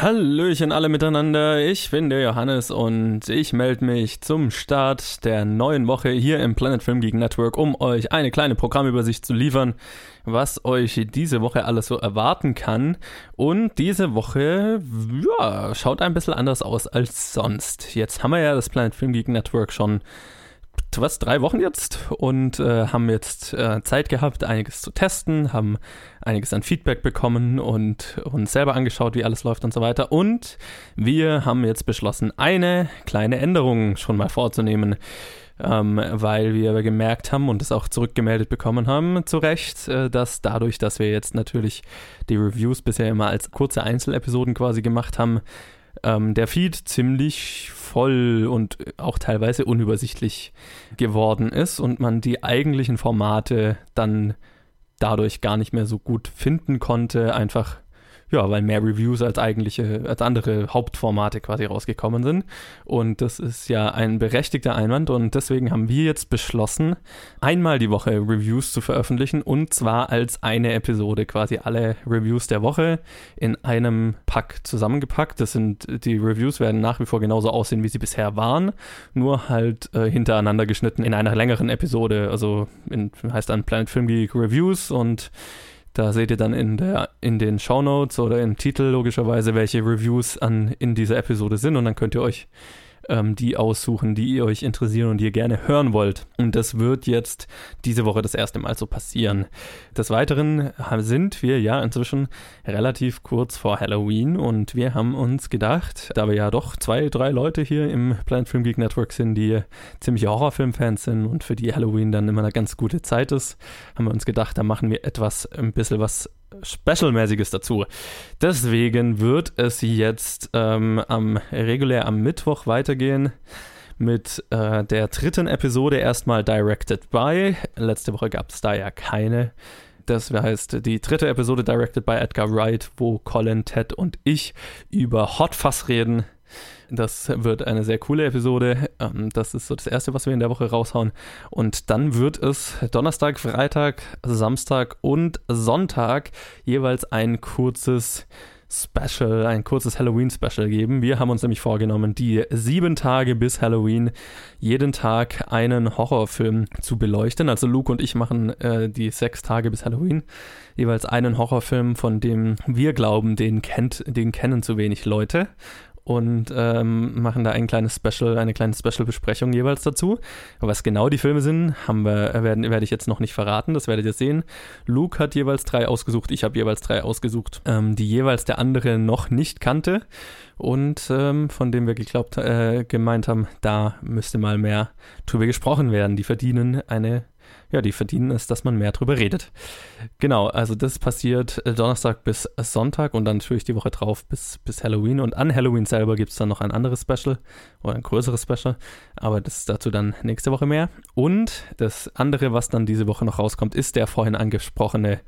Hallöchen alle miteinander, ich bin der Johannes und ich melde mich zum Start der neuen Woche hier im Planet Film Geek Network, um euch eine kleine Programmübersicht zu liefern, was euch diese Woche alles so erwarten kann. Und diese Woche, ja, schaut ein bisschen anders aus als sonst. Jetzt haben wir ja das Planet Film Geek Network schon was, drei Wochen jetzt und äh, haben jetzt äh, Zeit gehabt, einiges zu testen, haben einiges an Feedback bekommen und uns selber angeschaut, wie alles läuft und so weiter. Und wir haben jetzt beschlossen, eine kleine Änderung schon mal vorzunehmen. Ähm, weil wir gemerkt haben und es auch zurückgemeldet bekommen haben, zu Recht, äh, dass dadurch, dass wir jetzt natürlich die Reviews bisher immer als kurze Einzelepisoden quasi gemacht haben, ähm, der Feed ziemlich voll und auch teilweise unübersichtlich geworden ist und man die eigentlichen Formate dann dadurch gar nicht mehr so gut finden konnte, einfach ja, weil mehr Reviews als eigentliche, als andere Hauptformate quasi rausgekommen sind. Und das ist ja ein berechtigter Einwand und deswegen haben wir jetzt beschlossen, einmal die Woche Reviews zu veröffentlichen und zwar als eine Episode, quasi alle Reviews der Woche in einem Pack zusammengepackt. Das sind, die Reviews werden nach wie vor genauso aussehen, wie sie bisher waren, nur halt äh, hintereinander geschnitten in einer längeren Episode. Also in, heißt dann Planet Film Geek Reviews und da seht ihr dann in, der, in den Shownotes oder im Titel logischerweise, welche Reviews an, in dieser Episode sind. Und dann könnt ihr euch ähm, die aussuchen, die ihr euch interessieren und die ihr gerne hören wollt. Und das wird jetzt diese Woche das erste Mal so passieren. Des Weiteren sind wir ja inzwischen relativ kurz vor Halloween und wir haben uns gedacht, da wir ja doch zwei, drei Leute hier im Planet Film Geek Network sind, die ziemliche Horrorfilmfans sind und für die Halloween dann immer eine ganz gute Zeit ist, haben wir uns gedacht, da machen wir etwas, ein bisschen was Special-mäßiges dazu. Deswegen wird es jetzt ähm, am, regulär am Mittwoch weitergehen mit äh, der dritten Episode erstmal Directed by. Letzte Woche gab es da ja keine. Das heißt, die dritte Episode Directed by Edgar Wright, wo Colin, Ted und ich über Hot Fuzz reden. Das wird eine sehr coole Episode. Ähm, das ist so das erste, was wir in der Woche raushauen. Und dann wird es Donnerstag, Freitag, Samstag und Sonntag jeweils ein kurzes Special, ein kurzes Halloween-Special geben. Wir haben uns nämlich vorgenommen, die sieben Tage bis Halloween jeden Tag einen Horrorfilm zu beleuchten. Also Luke und ich machen äh, die sechs Tage bis Halloween jeweils einen Horrorfilm, von dem wir glauben, den kennt, den kennen zu wenig Leute und ähm, machen da ein kleines Special, eine kleine Special-Besprechung jeweils dazu. Was genau die Filme sind, haben wir, äh, werden, werde ich jetzt noch nicht verraten, das werdet ihr sehen. Luke hat jeweils drei ausgesucht, ich habe jeweils drei ausgesucht, ähm, die jeweils der andere noch nicht kannte und ähm, von dem wir geglaubt, äh, gemeint haben, da müsste mal mehr drüber gesprochen werden. Die verdienen eine ja, die verdienen es, dass man mehr drüber redet. Genau, also das passiert äh, Donnerstag bis Sonntag und dann natürlich die Woche drauf bis, bis Halloween. Und an Halloween selber gibt es dann noch ein anderes Special oder ein größeres Special, aber das ist dazu dann nächste Woche mehr. Und das andere, was dann diese Woche noch rauskommt, ist der vorhin angesprochene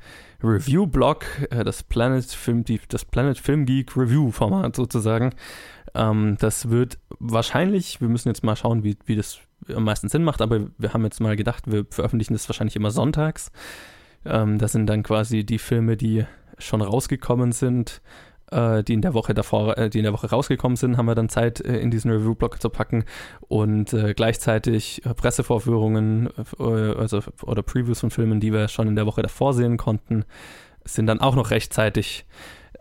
Review-Blog, äh, das Planet Film, das Planet Film Geek Review-Format sozusagen. Ähm, das wird wahrscheinlich, wir müssen jetzt mal schauen, wie, wie das am meisten Sinn macht, aber wir haben jetzt mal gedacht, wir veröffentlichen das wahrscheinlich immer sonntags. Ähm, das sind dann quasi die Filme, die schon rausgekommen sind, äh, die in der Woche davor, äh, die in der Woche rausgekommen sind, haben wir dann Zeit, äh, in diesen Review-Blog zu packen und äh, gleichzeitig äh, Pressevorführungen äh, also, oder Previews von Filmen, die wir schon in der Woche davor sehen konnten, sind dann auch noch rechtzeitig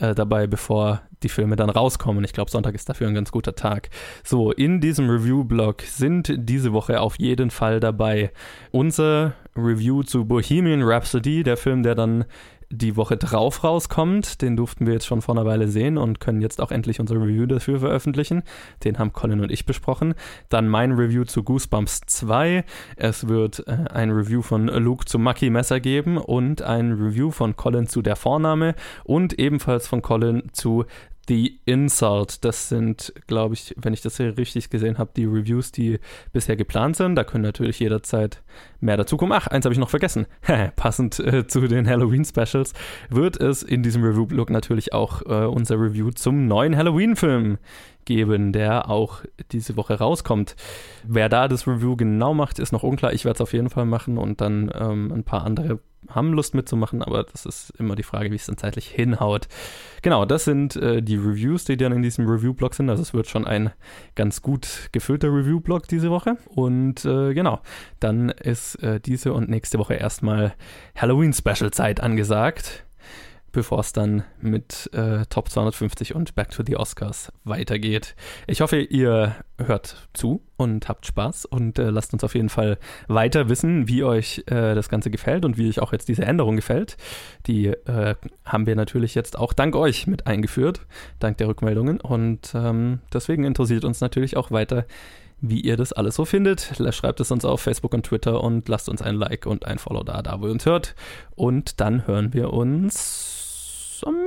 dabei, bevor die Filme dann rauskommen. Ich glaube, Sonntag ist dafür ein ganz guter Tag. So, in diesem Review-Blog sind diese Woche auf jeden Fall dabei unser Review zu Bohemian Rhapsody, der Film, der dann die Woche drauf rauskommt. Den durften wir jetzt schon vor einer Weile sehen und können jetzt auch endlich unser Review dafür veröffentlichen. Den haben Colin und ich besprochen. Dann mein Review zu Goosebumps 2. Es wird äh, ein Review von Luke zu Mucky Messer geben und ein Review von Colin zu der Vorname und ebenfalls von Colin zu The Insult. Das sind, glaube ich, wenn ich das hier richtig gesehen habe, die Reviews, die bisher geplant sind. Da können natürlich jederzeit mehr dazukommen. Ach, eins habe ich noch vergessen. Passend äh, zu den Halloween-Specials wird es in diesem Review-Blog natürlich auch äh, unser Review zum neuen Halloween-Film geben, der auch diese Woche rauskommt. Wer da das Review genau macht, ist noch unklar. Ich werde es auf jeden Fall machen und dann ähm, ein paar andere haben Lust mitzumachen, aber das ist immer die Frage, wie es dann zeitlich hinhaut. Genau, das sind äh, die Reviews, die dann in diesem Review-Blog sind. Also es wird schon ein ganz gut gefüllter Review-Blog diese Woche. Und äh, genau, dann ist äh, diese und nächste Woche erstmal Halloween-Special-Zeit angesagt bevor es dann mit äh, Top 250 und Back to the Oscars weitergeht. Ich hoffe, ihr hört zu und habt Spaß und äh, lasst uns auf jeden Fall weiter wissen, wie euch äh, das Ganze gefällt und wie euch auch jetzt diese Änderung gefällt. Die äh, haben wir natürlich jetzt auch dank euch mit eingeführt, dank der Rückmeldungen und ähm, deswegen interessiert uns natürlich auch weiter, wie ihr das alles so findet. Schreibt es uns auf Facebook und Twitter und lasst uns ein Like und ein Follow da, da wo ihr uns hört. Und dann hören wir uns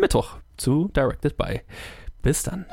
Mittwoch zu Directed By. Bis dann.